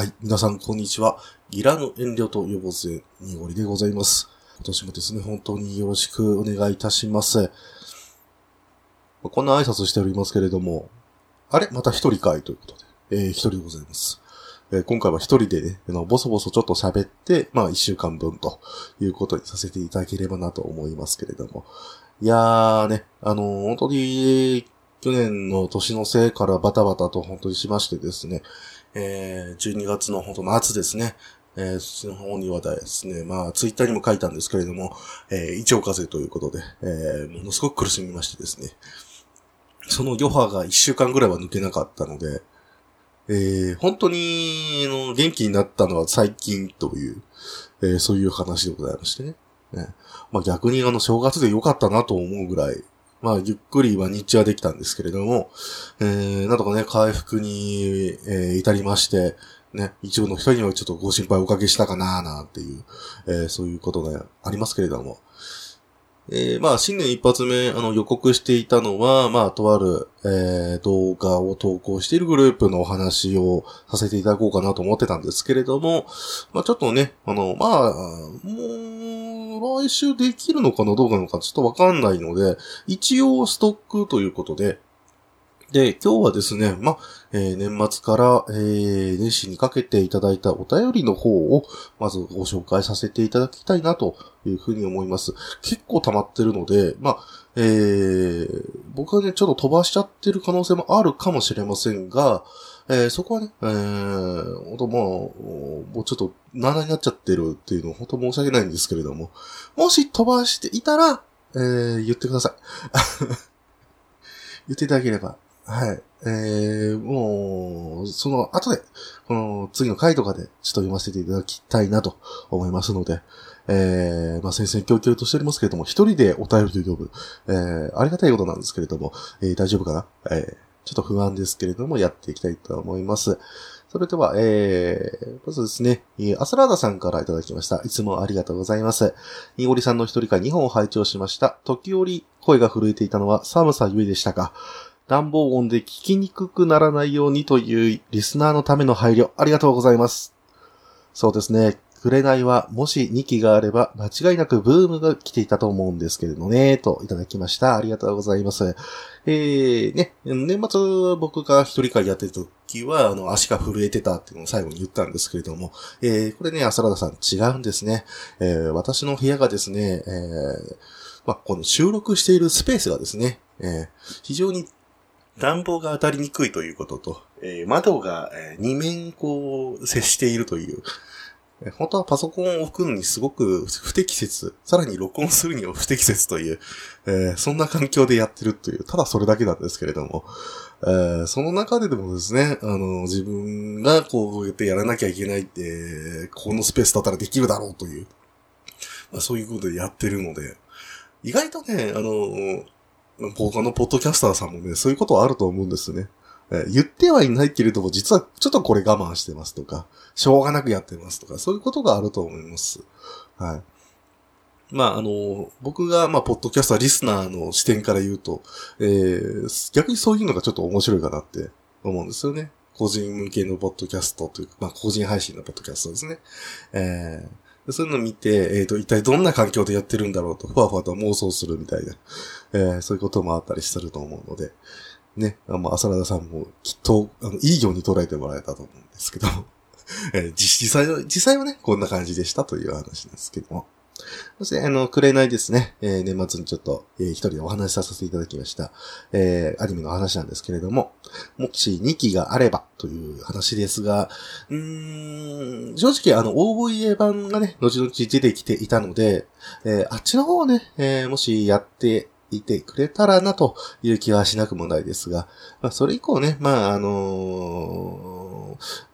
はい。皆さん、こんにちは。ギラの遠慮と予防性、にごりでございます。今年もですね、本当によろしくお願いいたします。こんな挨拶しておりますけれども、あれ？また一人会ということで、えー、一人でございます。えー、今回は一人でね、あの、ボソボソちょっと喋って、まあ一週間分ということにさせていただければなと思いますけれども。いやーね、あのー、本当に、去年の年のせいからバタバタと本当にしましてですね、えー、12月の本当末ですね、えー、そっちの方にはですね、まあ、ツイッターにも書いたんですけれども、えー、胃腸風邪ということで、えー、ものすごく苦しみましてですね、その余波が1週間ぐらいは抜けなかったので、えー、本当に、の、元気になったのは最近という、えー、そういう話でございましてね。ね。まあ逆にあの、正月で良かったなと思うぐらい、まあ、ゆっくりは日中はできたんですけれども、えー、なんとかね、回復に、えー、至りまして、ね、一部の人にはちょっとご心配おかけしたかなーなんていう、えー、そういうことがありますけれども、えー、まあ、新年一発目、あの、予告していたのは、まあ、とある、えー、動画を投稿しているグループのお話をさせていただこうかなと思ってたんですけれども、まあ、ちょっとね、あの、まあ、もう、来週できるのかなどうなのかちょっとわかんないので、一応ストックということで、で、今日はですね、ま、えー、年末から、えー、年始にかけていただいたお便りの方を、まずご紹介させていただきたいなというふうに思います。結構溜まってるので、まえー、僕はね、ちょっと飛ばしちゃってる可能性もあるかもしれませんが、えー、そこはね、えー、ほんともう、もうちょっと、な々になっちゃってるっていうのは本当申し訳ないんですけれども、もし飛ばしていたら、えー、言ってください。言っていただければはい。えー、もう、その後で、この次の回とかでちょっと読ませていただきたいなと思いますので、えー、まあ、先生教教としておりますけれども、一人でお便りと呼ぶ、えー、ありがたいことなんですけれども、えー、大丈夫かな？えー、ちょっと不安ですけれども、やっていきたいと思います。それでは、えー、まずですね、アスラーダさんからいただきました。いつもありがとうございます。ニゴリさんの一人会2本を拝聴しました。時折声が震えていたのは寒さゆえでしたか暖房音で聞きにくくならないようにというリスナーのための配慮、ありがとうございます。そうですね。紅はもし2期があれば間違いなくブームが来ていたと思うんですけれどね、といただきました。ありがとうございます。えー、ね、年末僕が一人会やってる時は、あの、足が震えてたっていうのを最後に言ったんですけれども、えー、これね、アサラダさん違うんですね。えー、私の部屋がですね、えー、まあ、この収録しているスペースがですね、えー、非常に暖房が当たりにくいということと、えー、窓が、え、2面こう接しているという、本当はパソコンを置くのにすごく不適切、さらに録音するには不適切という、えー、そんな環境でやってるという、ただそれだけなんですけれども、えー、その中ででもですね、あの、自分がこうやってやらなきゃいけないって、このスペースだったらできるだろうという、まあ、そういうことでやってるので、意外とね、あの、他のポッドキャスターさんもね、そういうことはあると思うんですね。え言ってはいないけれども、実はちょっとこれ我慢してますとか、しょうがなくやってますとか、そういうことがあると思います。はい。まあ、あの、僕が、まあ、ポッドキャスターリスナーの視点から言うと、えー、逆にそういうのがちょっと面白いかなって思うんですよね。個人向けのポッドキャストというか、まあ、個人配信のポッドキャストですね。えー、そういうのを見て、えっ、ー、と、一体どんな環境でやってるんだろうと、ふわふわと妄想するみたいな、えー、そういうこともあったりすると思うので、ね、あの、浅田さんもきっと、あの、いいように捉えてもらえたと思うんですけど、えー、実際は、実際はね、こんな感じでしたという話ですけども。そして、あの、くれないですね。えー、年末にちょっと、えー、一人でお話しさせていただきました。えー、アニメの話なんですけれども、もし2期があればという話ですが、うーん、正直あの、OVA 版がね、後々出てきていたので、えー、あっちの方をね、えー、もしやっていてくれたらなという気はしなくもないですが、まあ、それ以降ね、まあ、あのー、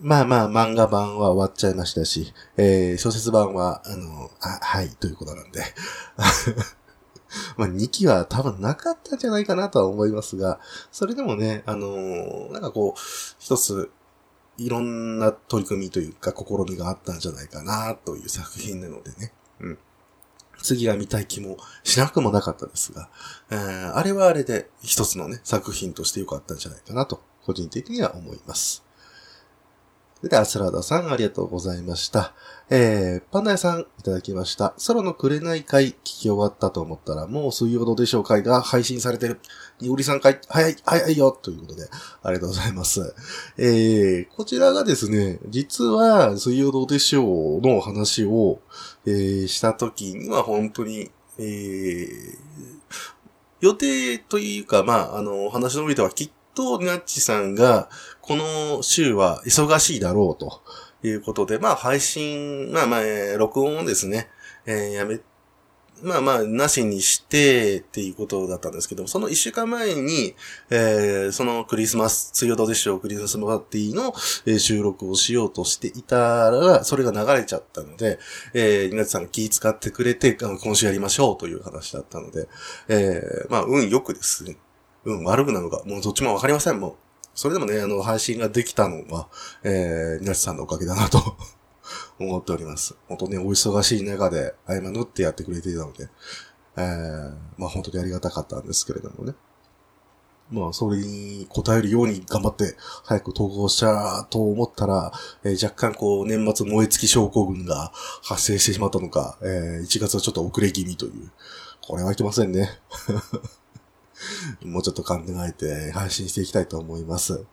まあまあ、漫画版は終わっちゃいましたし、えー、小説版は、あの、あ、はい、ということなんで。まあ、2期は多分なかったんじゃないかなとは思いますが、それでもね、あのー、なんかこう、一つ、いろんな取り組みというか、試みがあったんじゃないかな、という作品なのでね。うん。次が見たい気もしなくもなかったですが、えー、あれはあれで一つのね、作品として良かったんじゃないかなと、個人的には思います。では、スラダさん、ありがとうございました。えー、パンダ屋さん、いただきました。空の紅会、聞き終わったと思ったら、もう水曜どうでしょう会が配信されてる。におりさん会、早い、早いよということで、ありがとうございます。えー、こちらがですね、実は、水曜どうでしょうの話を、えー、した時には本当に、えー、予定というか、まあ、あの、話の上ではきっと、ナッチさんが、この週は忙しいだろうということで、まあ、配信、まあまあ、え録音をですね、えーやめ、まあまあ、なしにしてっていうことだったんですけど、その一週間前に、えーそのクリスマス、水曜どうでしょう、クリスマスパーティーの、え収録をしようとしていたら、それが流れちゃったので、えー、稲田さん気使ってくれて、あの今週やりましょうという話だったので、えーまあ、運よくですね、運悪くなのか、もうどっちもわかりません、もう。それでもね、あの、配信ができたのは、えー、稲田さんのおかげだなと 思っております。本当ね、お忙しい中で、合間縫ってやってくれていたので、えー、まあ本当にありがたかったんですけれどもね。まあ、それに応えるように頑張って、早く投稿したと思ったら、えー若干こう、年末燃え尽き症候群が発生してしまったのか、えー1月はちょっと遅れ気味という。これはいけませんね。もうちょっと考えて配信していきたいと思います。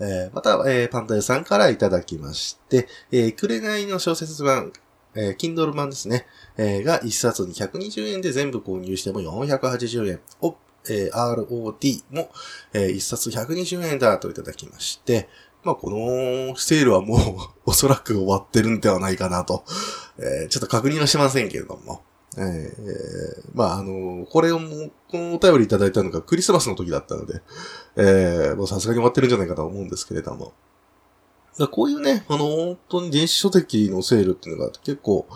えーまた、えーパンダ屋さんからいただきまして、えー、紅の小説版、えー Kindle 版ですね、えーが1冊に120円で全部購入しても480円。を、えー ROD も、えー1冊120円だといただきまして、まあ、このセールはもう おそらく終わってるんではないかなと、えーちょっと確認はしませんけれども、えーまあ、あのこれをも、このお便りいただいたのがクリスマスの時だったので、えーもうさすがに終わってるんじゃないかと思うんですけれども。だこういうね、あの、本当に電子書籍のセールっていうのが結構、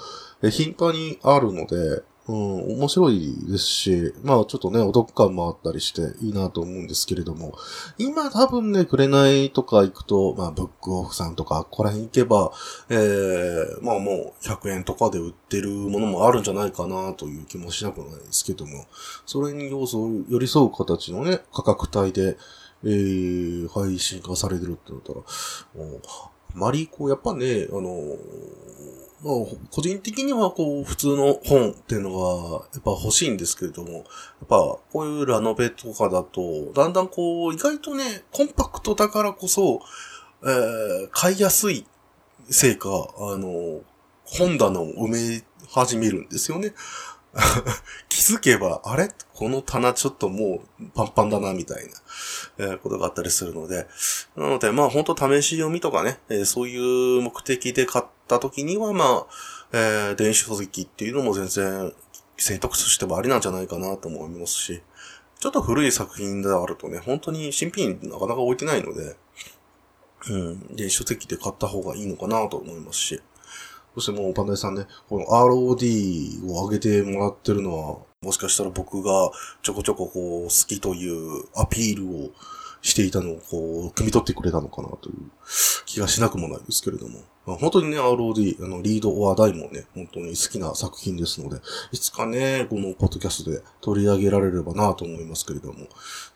頻繁にあるので、うん、面白いですし、まあちょっとね、お得感もあったりしていいなと思うんですけれども、今多分ね、くれないとか行くと、まあブックオフさんとか、ここら辺行けば、えー、まあもう100円とかで売ってるものもあるんじゃないかなという気もしなくもないですけども、それに要素を寄り添う形のね、価格帯で、えー、配信化されてるってなったら、あまりこう、やっぱね、あの、まあ、個人的にはこう、普通の本っていうのが、やっぱ欲しいんですけれども、やっぱこういうラノベとかだと、だんだんこう、意外とね、コンパクトだからこそ、えー、買いやすいせいか、あの、本棚を埋め始めるんですよね。気づけば、あれ？この棚ちょっともうパンパンだな、みたいな、えーことがあったりするので、なので、まあ本当試し読みとかね、えーそういう目的で買ってた時には、まあ、えー電子書籍っていうのも全然選択肢としてはありなんじゃないかなと思いますし、ちょっと古い作品であるとね、本当に新品なかなか置いてないので、うん、電子書籍で買った方がいいのかなと思いますし、そしてもうパンダイさんね、この ROD を上げてもらってるのは、もしかしたら僕がちょこちょここう好きというアピールをしていたのをこう、汲み取ってくれたのかなという気がしなくもないですけれども。まあ本当にね、ROD、あの、リード・オア・ダイもね、本当に好きな作品ですので、いつかね、このポッドキャストで取り上げられればなと思いますけれども。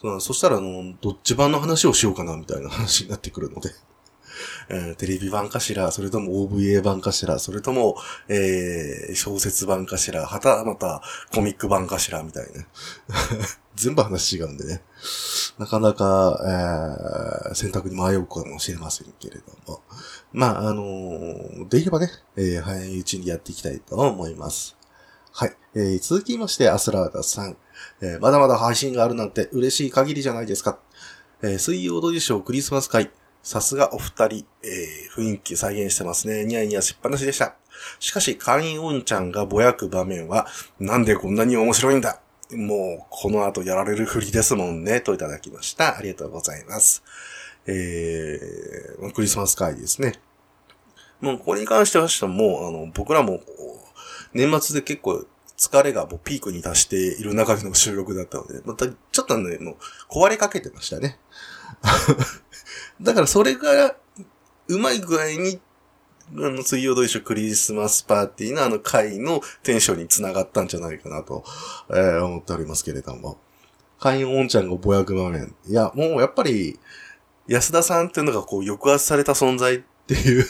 そそしたら、あの、どっち版の話をしようかなみたいな話になってくるので。えーテレビ版かしら、それとも OVA 版かしら、それとも、えー小説版かしら、はたまたコミック版かしら、みたいな。全部話違うんでね。なかなか、えー選択に迷うかもしれませんけれども。まあ、あのーできればね、えー早いうちにやっていきたいと思います。はい。えー続きまして、アスラーダさん。えーまだまだ配信があるなんて嬉しい限りじゃないですか。えー水曜どうでしょう？クリスマス会。さすがお二人、えー雰囲気再現してますね。ニヤニヤしっぱなしでした。しかし、会員おんちゃんがぼやく場面は、なんでこんなに面白いんだもう、この後やられるふりですもんね、といただきました。ありがとうございます。えー、クリスマス会ですね。もう、これに関しては、もう、あの、僕らも、年末で結構、疲れがもうピークに達している中での収録だったので、また、ちょっとね、もう、壊れかけてましたね。だから、それが、うまい具合に、あの、水曜どうでしょうクリスマスパーティーのあの会のテンションにつながったんじゃないかなと、えー思っておりますけれども。会員おんちゃんがぼやく場面。いや、もうやっぱり、安田さんっていうのがこう抑圧された存在っていう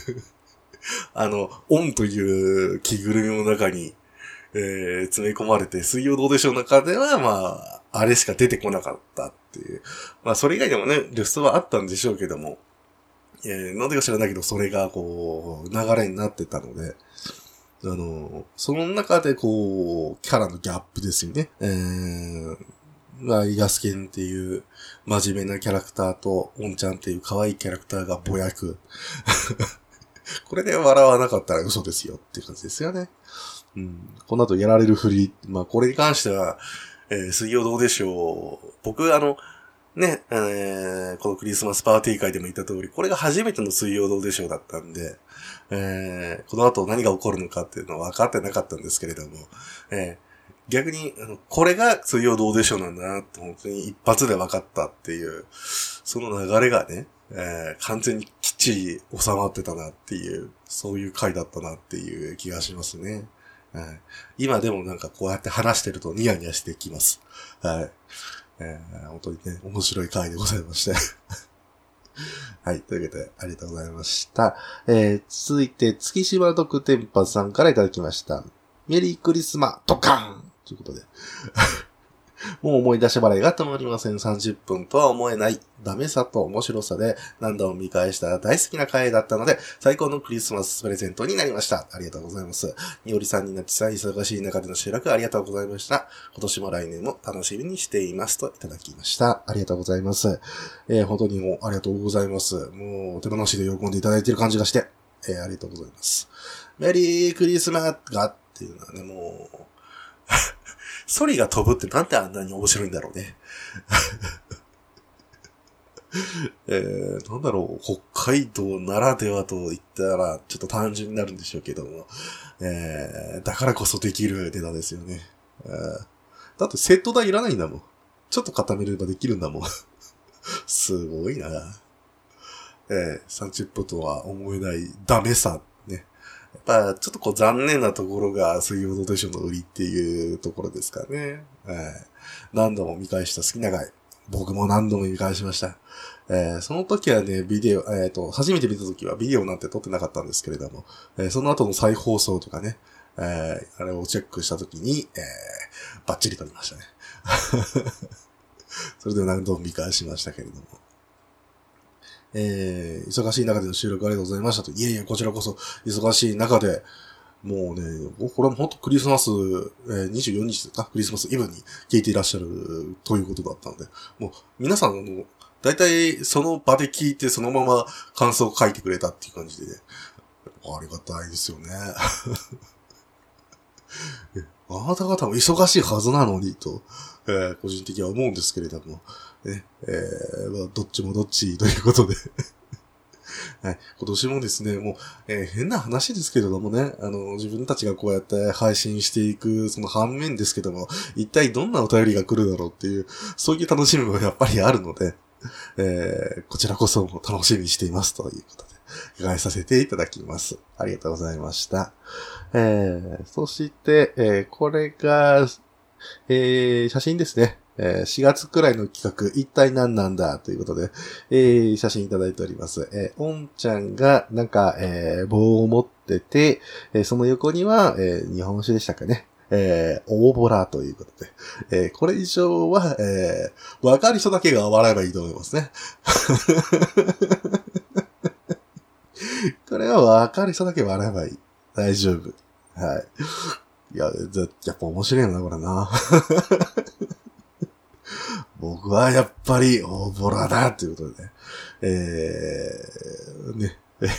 あの、オンという着ぐるみの中に、えー、詰め込まれて、水曜どうでしょうの中では、まああ、れしか出てこなかったっていう。まあ、それ以外でもね、留守はあったんでしょうけども、えー、なんでか知らないけど、それが、こう、流れになってたので、あの、その中で、こう、キャラのギャップですよね。えー、まあ、ヤスケンっていう真面目なキャラクターと、オンちゃんっていう可愛いキャラクターがぼやく。これで笑わなかったら嘘ですよっていう感じですよね。うん。この後やられるふり。まあ、これに関しては、えー、水曜どうでしょう。僕、あの、ね、えー、このクリスマスパーティー会でも言った通り、これが初めての水曜どうでしょうだったんで、えー、この後何が起こるのかっていうのは分かってなかったんですけれども、えー、逆に、あの、これが水曜どうでしょうなんだなって本当に一発で分かったっていう、その流れがね、えー、完全にきっちり収まってたなっていう、そういう回だったなっていう気がしますね。はい、今でもなんかこうやって話してるとニヤニヤしてきます。はい。えー、本当にね、面白い回でございまして。はい。というわけで、ありがとうございました。えー、続いて、月島特天パさんからいただきました。メリークリスマ、ドカンということで。もう思い出し払いが止まりません。30分とは思えないダメさと面白さで何度も見返した大好きな回だったので、最高のクリスマスプレゼントになりました。ありがとうございます。におりさんになっちさん、忙しい中での収録ありがとうございました。今年も来年も楽しみにしていますといただきました。ありがとうございます。えー、本当にもうありがとうございます。もう手放しで喜んでいただいている感じがして、えー、ありがとうございます。メリークリスマスがっていうのはね、もうソリが飛ぶってなんであんなに面白いんだろうね。えー、なんだろう、北海道ならではと言ったら、ちょっと単純になるんでしょうけども、えー、だからこそできるネタですよね。えー、だってセット代いらないんだもん。ちょっと固めればできるんだもん。すごいな。えー、30分とは思えないダメさやっぱ、ちょっとこう残念なところが水曜どうでしょうの売りっていうところですかね。えー、何度も見返した好きな回。僕も何度も見返しました。えー、その時はね、ビデオ、えっ、ー、と、初めて見た時はビデオなんて撮ってなかったんですけれども、えー、その後の再放送とかね、えー、あれをチェックした時に、えー、バッチリ撮りましたね。それで何度も見返しましたけれども。えー、忙しい中での収録ありがとうございましたと。いえいえ、こちらこそ、忙しい中で、もうね、これも本当クリスマス、えー、24日ですか？クリスマスイブに聞いていらっしゃるということだったので、もう皆さん、の、大体その場で聞いてそのまま感想を書いてくれたっていう感じで、ね、ありがたいですよね。あなた方も忙しいはずなのにと、えー、個人的には思うんですけれども、ね、えー、まあ、どっちもどっちということで はい。今年もですね、もう、えー、変な話ですけれどもね、あの、自分たちがこうやって配信していく、その反面ですけども、一体どんなお便りが来るだろうっていう、そういう楽しみもやっぱりあるので、えー、こちらこそも楽しみにしていますということで、伺いさせていただきます。ありがとうございました。えー、そして、えー、これが、えー、写真ですね。えー、4月くらいの企画、一体何なんだということで、えー、写真いただいております。えー、おんちゃんが、なんか、えー、棒を持ってて、えー、その横には、えー、日本酒でしたかね。えー、大ボラということで。えー、これ以上は、えー、わかる人だけが笑えばいいと思いますね。これはわかる人だけ笑えばいい。大丈夫。はい。いや、やっぱ面白いな、これな。僕はやっぱり大ボラだということでね。えー、ね。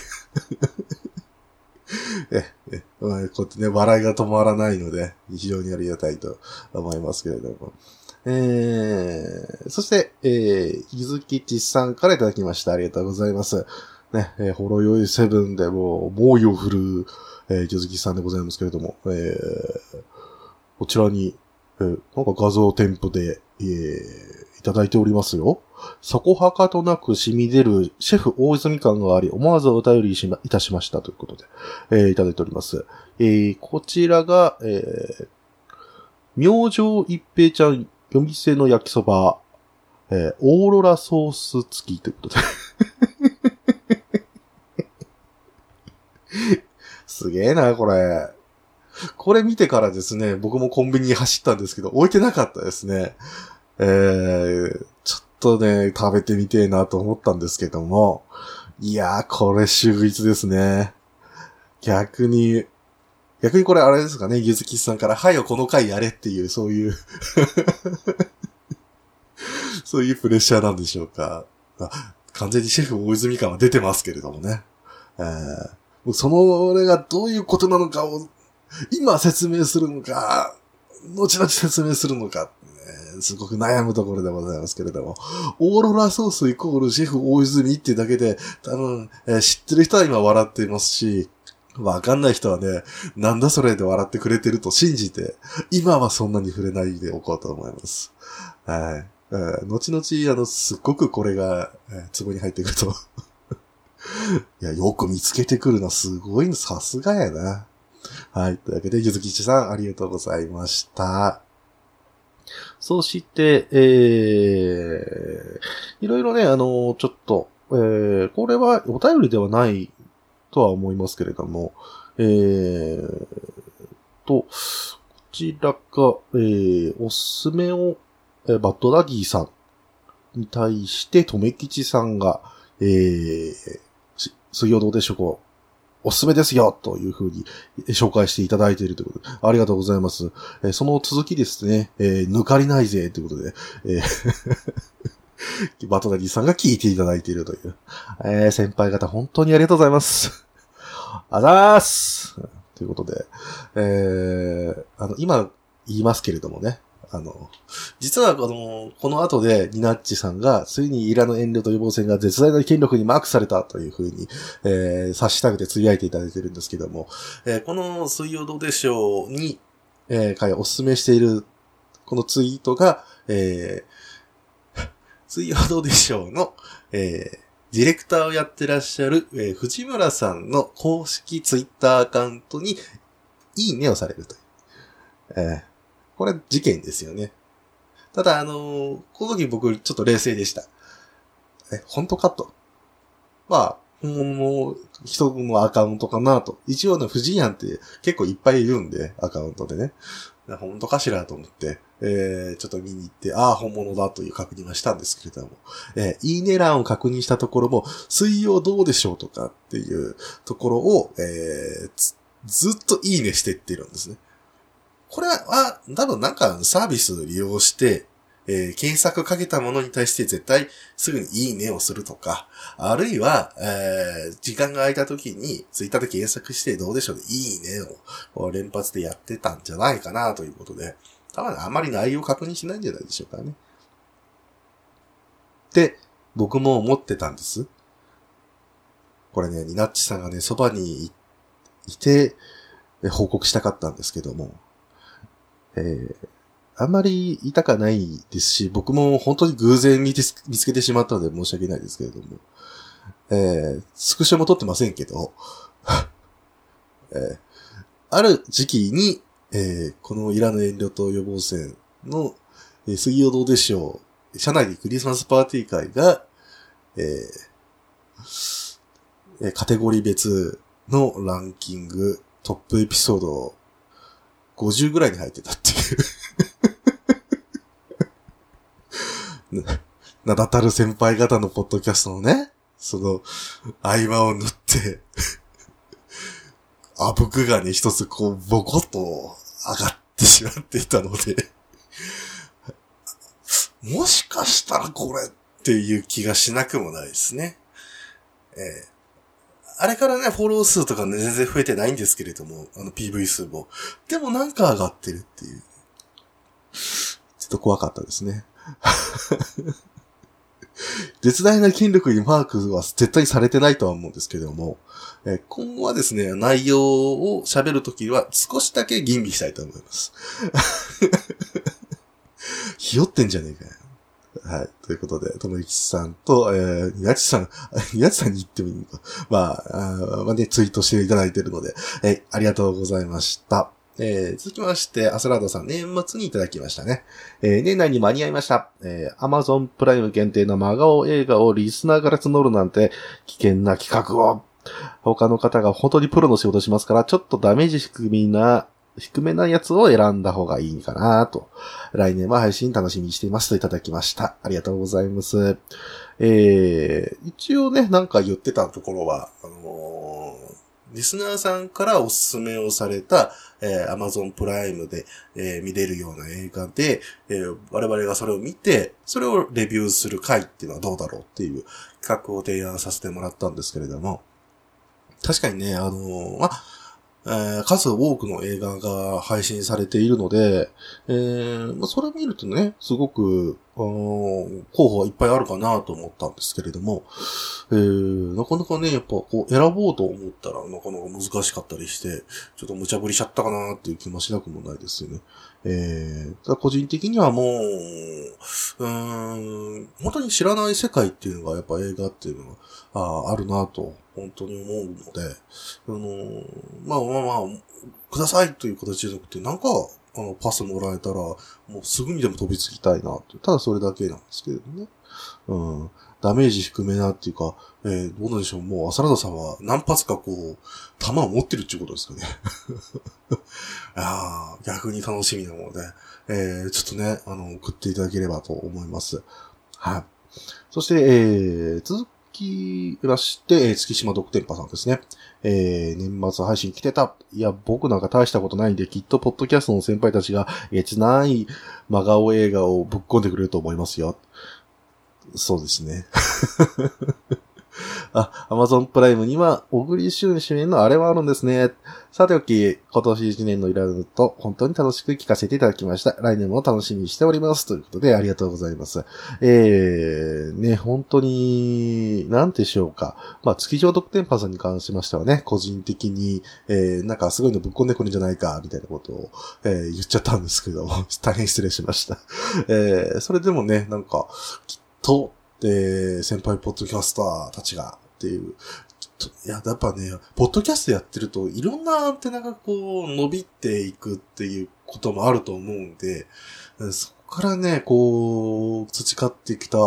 え、え、こうやってね、笑いが止まらないので、非常にありがたいと思いますけれども。えー、そして、えー、ゆずきちさんからいただきました。ありがとうございます。ね、えー、ほろよいセブンでもう、猛威を振るう、えー、ゆずきさんでございますけれども、えー、こちらに、えー、なんか画像添付で、えー、いただいておりますよ。そこはかとなく染み出るシェフ大泉感があり、思わずお便りしま、いたしましたということで、えー、いただいております。えー、こちらが、えー、明星一平ちゃん夜店の焼きそば、えー、オーロラソース付きということで すげえな、これ。これ見てからですね、僕もコンビニに走ったんですけど、置いてなかったですね。えー、ちょっとね、食べてみてえなと思ったんですけども、いやー、これ秀逸ですね。逆に、逆にこれあれですかね、ゆずきさんから、はいよ、この回やれっていう、そういう そういうプレッシャーなんでしょうか。完全にシェフ大泉感は出てますけれどもね。えー、その、れがどういうことなのかを、今説明するのか、後々説明するのか、ね、すごく悩むところでございますけれども、オーロラソースイコールシェフ大泉っていうだけで、多分、えー、知ってる人は今笑っていますし、わかんない人はね、なんだそれで笑ってくれてると信じて、今はそんなに触れないでおこうと思います。はい。えー、後々、あの、すっごくこれが、えー、壺に入ってくると いや、よく見つけてくるな。すごいの、さすがやな。はい。というわけで、ゆずきちさん、ありがとうございました。そして、えー、いろいろね、あの、ちょっと、えー、これはお便りではないとは思いますけれども、えー、と、こちらが、えー、おすすめをえバッドダディさんに対して、とめきちさんが、えー、水曜どうでしょうおすすめですよというふうに紹介していただいているということで、ありがとうございます。えー、その続きですね、えー、抜かりないぜということで、えー、バトダディさんが聞いていただいているという。えー、先輩方本当にありがとうございます。あざーすということで、えー、あの、今言いますけれどもね、あの、実はこの、この後でニナッチさんが、ついにイラの遠慮と予防戦が絶大な権力にマークされたというふうに、えー、察したくてつぶやいていただいてるんですけども、えー、この水曜どうでしょうに、えー、回お勧めしている、このツイートが、えー、水曜どうでしょうの、えー、ディレクターをやってらっしゃる、えー、藤村さんの公式ツイッターアカウントに、いいねをされるという。えーこれ事件ですよね。ただ、あのー、この時僕ちょっと冷静でした。え、本当かと。まあ、本物の人のアカウントかなと。一応ね、藤井んって結構いっぱいいるんで、アカウントでね。本当かしらと思って、えー、ちょっと見に行って、ああ、本物だという確認はしたんですけれども、えー、いいね欄を確認したところも、水曜どうでしょうとかっていうところを、えー、ずっといいねしてってるんですね。これは、多分なんかサービス利用して、えー、検索かけたものに対して絶対すぐにいいねをするとか、あるいは、えー、時間が空いた時にツイッターで検索してどうでしょうね、いいねを連発でやってたんじゃないかなということで、多分あまり内容確認しないんじゃないでしょうかね。って僕も思ってたんです。これね、ニナッチさんがね、そばにいて、報告したかったんですけども、えー、あんまり痛かないですし、僕も本当に偶然見つけてしまったので申し訳ないですけれども、えー、スクショも撮ってませんけど、えー、ある時期に、えー、このイラの遠慮と予防線の、えー、水曜どうでしょう、社内でクリスマスパーティー会が、えー、カテゴリー別のランキング、トップエピソード50ぐらいに入ってたっていう 名だたる先輩方のポッドキャストのね、その、合間を縫ってあぶくがね、一つこう、ボコッと上がってしまっていたのでもしかしたらこれっていう気がしなくもないですね。えーあれからね、フォロー数とかね、全然増えてないんですけれども、あの PV 数も。でもなんか上がってるっていう。ちょっと怖かったですね。絶大な筋力にマークは絶対されてないとは思うんですけれども、え今後はですね、内容を喋るときは少しだけ吟味したいと思います。ひよってんじゃねえかよ。はい。ということで、ともゆきさんと、えー、やちさん、やちさんに言ってもいいのか。まあ、あまあね、ツイートしていただいているので、えー、ありがとうございました。えー、続きまして、アスラードさん、年末にいただきましたね。えー、年内に間に合いました。えー、アマゾンプライム限定の真顔映画をリスナーから募るなんて、危険な企画を。他の方が本当にプロの仕事しますから、ちょっとダメージ低めな、低めなやつを選んだ方がいいかなと。来年は配信楽しみにしていますといただきました。ありがとうございます。えー、一応ね、なんか言ってたところは、あのー、リスナーさんからおすすめをされた、えー、Amazon プライムで、えー、見れるような映画で、えー、我々がそれを見て、それをレビューする回っていうのはどうだろうっていう企画を提案させてもらったんですけれども、確かにね、あのー、まえー、数多くの映画が配信されているので、えー、まあ、それを見るとね、すごくあの、候補はいっぱいあるかなと思ったんですけれども、えー、なかなかね、やっぱこう選ぼうと思ったらなかなか難しかったりして、ちょっと無茶ぶりしちゃったかなっていう気もしなくもないですよね。えー、個人的にはもう、うん、本当に知らない世界っていうのがやっぱ映画っていうのはああるなと本当に思うので、あの、まあまあまあ、くださいという形じゃなくて、なんか、あの、パスもらえたら、もうすぐにでも飛びつきたいなって、ただそれだけなんですけどね。うん。ダメージ低めなっていうか、えー、どうなんでしょう、もう、浅田さんは何発かこう、弾を持ってるっていうことですかね。ああ、逆に楽しみなもので、えー、ちょっとね、あの、送っていただければと思います。はい。そして、えー、続きまして、えー、月島独天パさんですね。えー、年末配信来てた。いや、僕なんか大したことないんで、きっとポッドキャストの先輩たちが、えつない真顔映画をぶっ込んでくれると思いますよ。そうですね。あ、アマゾンプライムには、小栗旬主演のあれはあるんですね。さておき、今年1年のイラルと本当に楽しく聞かせていただきました。来年も楽しみにしております。ということで、ありがとうございます。えー、ね、本当に、なんでしょうか。まあ、月上特典パさんに関しましてはね、個人的に、えー、なんかすごいのぶっこんでくるんじゃないか、みたいなことを、えー、言っちゃったんですけども、大変失礼しました。えー、それでもね、なんか、きっと、で、先輩ポッドキャスターたちがっていう、いや、やっぱね、ポッドキャストやってると、いろんなアンテナがこう、伸びていくっていうこともあると思うんで、そこからね、こう、培ってきた、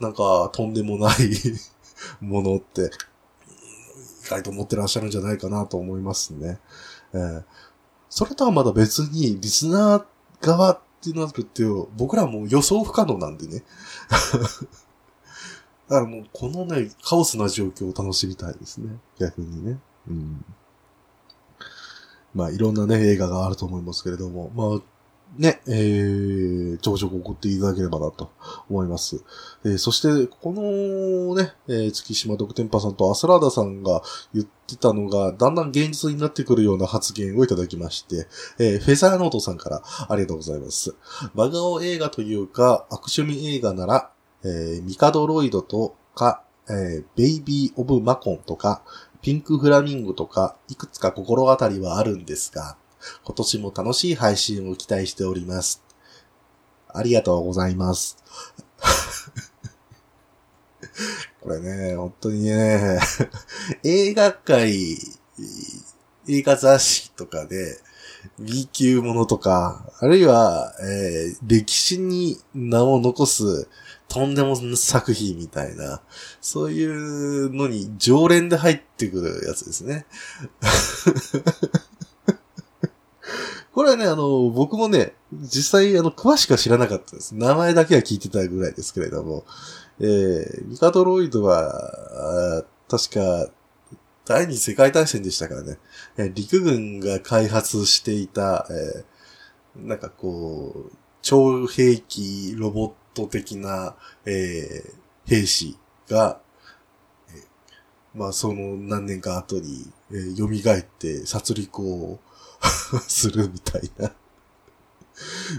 なんか、とんでもない ものって、意外と持ってらっしゃるんじゃないかなと思いますね。えー、それとはまだ別に、リスナー側ってなるって、僕らも予想不可能なんでね。だからもう、このね、カオスな状況を楽しみたいですね。逆にね。うん。まあ、いろんなね、映画があると思いますけれども、まあ、ね、えー、ちょこちょこ送っていただければなと思います。えー、そして、このね、えー、月島独天パさんとアスラーダさんが言ってたのが、だんだん現実になってくるような発言をいただきまして、えー、フェザーノートさんからありがとうございます。真顔映画というか、悪趣味映画なら、えー、ミカドロイドとか、えー、ベイビー・オブ・マコンとか、ピンク・フラミンゴとか、いくつか心当たりはあるんですが、今年も楽しい配信を期待しております。ありがとうございます。これね、本当にね、映画界、映画雑誌とかで、B 級ものとか、あるいは、えー、歴史に名を残すとんでも作品みたいな、そういうのに常連で入ってくるやつですね。これはね、あの、僕もね、実際、あの、詳しくは知らなかったです。名前だけは聞いてたぐらいですけれども、えー、ミカドロイドは、確か、第二次世界大戦でしたからね、えー、陸軍が開発していた、えー、なんかこう、超兵器ロボット的な、えー、兵士が、えー、まあその何年か後に、えー、蘇って殺戮を するみたいな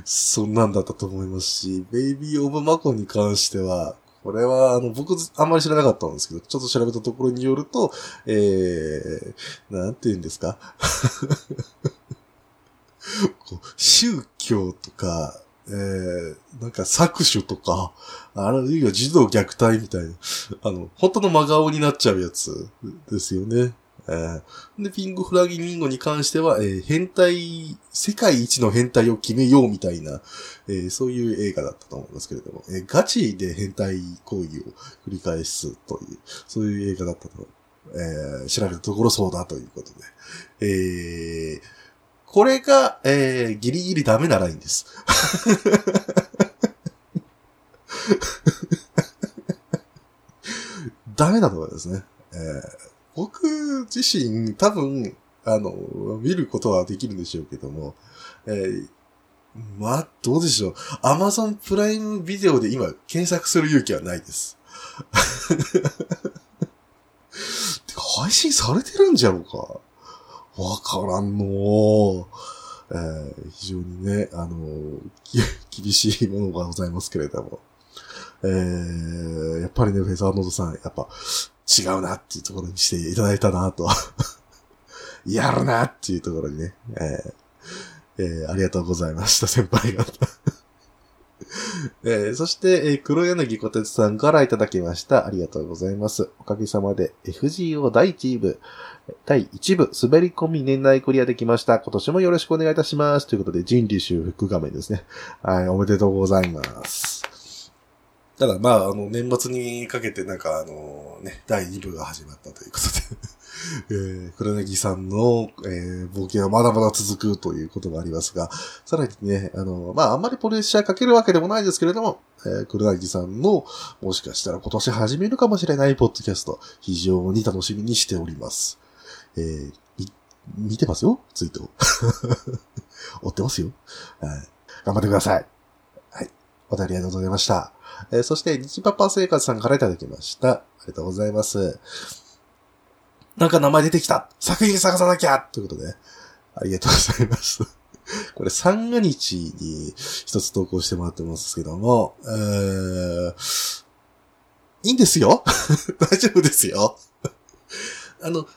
そんなんだったと思いますし、ベイビー・オブ・マコに関しては、これは、あの、僕、あんまり知らなかったんですけど、ちょっと調べたところによると、えー、なんて言うんですか？宗教とか、えー、なんか搾取とか、あるいは児童虐待みたいな、あの、本当の真顔になっちゃうやつですよね。えー、で、ピングフラギミンゴに関しては、えー、変態、世界一の変態を決めようみたいな、えー、そういう映画だったと思いますけれども、えー、ガチで変態行為を繰り返すという、そういう映画だったとえー、調べたところそうだということで。えー、これが、えー、ギリギリダメなラインです。ダメだと思いますね。えー、僕自身多分、あの、見ることはできるんでしょうけども、えー、まあ、どうでしょう。アマゾンプライムビデオで今検索する勇気はないです。配信されてるんじゃろうかわからんの。えー、非常にね、あのー、厳しいものがございますけれども。えー、やっぱりね、フェザーノードさん、やっぱ違うなっていうところにしていただいたなと。やるなっていうところにね、えーえー、ありがとうございました、先輩方。えー、そして、えー、黒柳小鉄さんからいただきました。ありがとうございます。おかげさまで FGO 第1部、第1部、滑り込み年内クリアできました。今年もよろしくお願いいたします。ということで、人類修復画面ですね。はい、おめでとうございます。ただ、まあ、あの、年末にかけてなんか、あの、ね、第2部が始まったということで えー、黒柳さんの、えー、冒険はまだまだ続くということがありますが、さらにね、あの、まあ、あんまりプレッシャーかけるわけでもないですけれども、えー、黒柳さんの、もしかしたら今年始めるかもしれないポッドキャスト、非常に楽しみにしております。えー、み、見てますよ？ツイート。追ってますよ。はい。頑張ってください。はい。お便りありがとうございました。えー、そして、日パパ生活さんからいただきました。ありがとうございます。なんか名前出てきた作品探さなきゃということで、ありがとうございます。これ三が日に一つ投稿してもらってますけども、えー、いいんですよ 大丈夫ですよあの、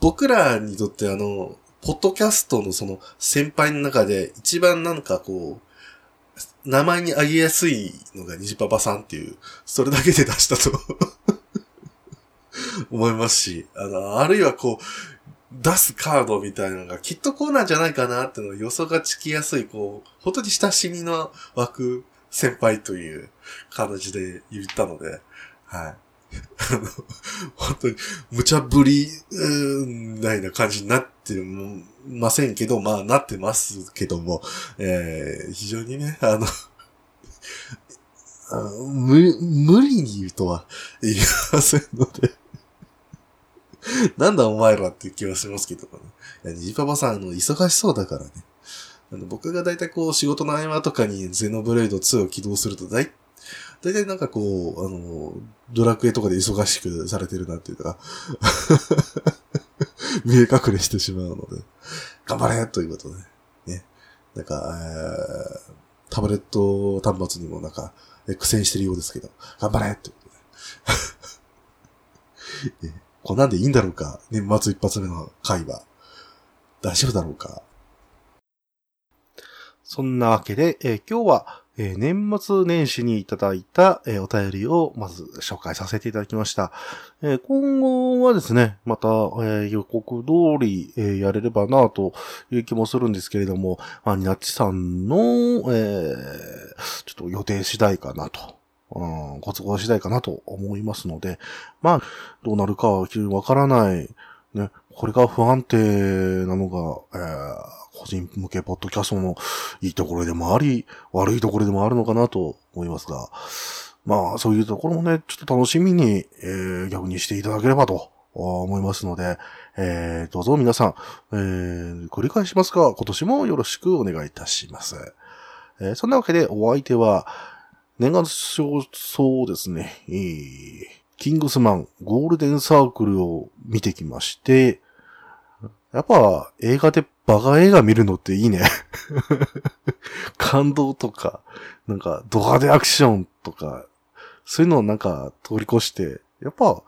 僕らにとってあの、ポッドキャストのその先輩の中で一番なんかこう、名前にあげやすいのが虹パパさんっていう、それだけで出したと 思いますし、あの、あるいはこう、出すカードみたいなのがきっとこうなんじゃないかなっていうの予想がつきやすい、こう、本当に親しみの湧く先輩という形で言ったので、はい。あの、本当に無茶ぶり、うん、ないな感じになってませんけど、まあなってますけども、えー、非常にね、あの あの無、無理に言うとは言いませんので なんだお前らって気はしますけどもね。いや、ジパパさん、あの、忙しそうだからね。あの、僕がだいたいこう、仕事の合間とかにゼノブレイド2を起動すると、だい、だいたいなんかこう、あの、ドラクエとかで忙しくされてるなっていうか 見え隠れしてしまうので、頑張れということで、ね。なんか、えー、タブレット端末にもなんか、苦戦してるようですけど、頑張れということで。こんなんでいいんだろうか年末一発目の回は。大丈夫だろうかそんなわけで、えー、今日は、えー、年末年始にいただいた、えー、お便りをまず紹介させていただきました。え今後はですね、また、え予告通り、えやれればなという気もするんですけれども、まあ、ニナッチさんの、えちょっと予定次第かなとうん、ご都合次第かなと思いますので、まあ、どうなるかは非常にわからない。ね、これが不安定なのが、えー、個人向けポッドキャストのいいところでもあり、悪いところでもあるのかなと思いますが、まあ、そういうところもね、ちょっと楽しみに、えー、逆にしていただければと思いますので、えー、どうぞ皆さん、えー、繰り返しますが、今年もよろしくお願いいたします。えー、そんなわけでお相手は、年賀状そうですね、えー、キングスマン、ゴールデンサークルを見てきまして、やっぱ映画でバカ映画見るのっていいね。感動とか、なんかド派手アクションとか、そういうのをなんか通り越して、やっぱ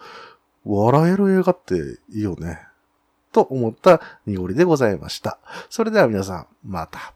笑える映画っていいよね。と思った濁りでございました。それでは皆さん、また。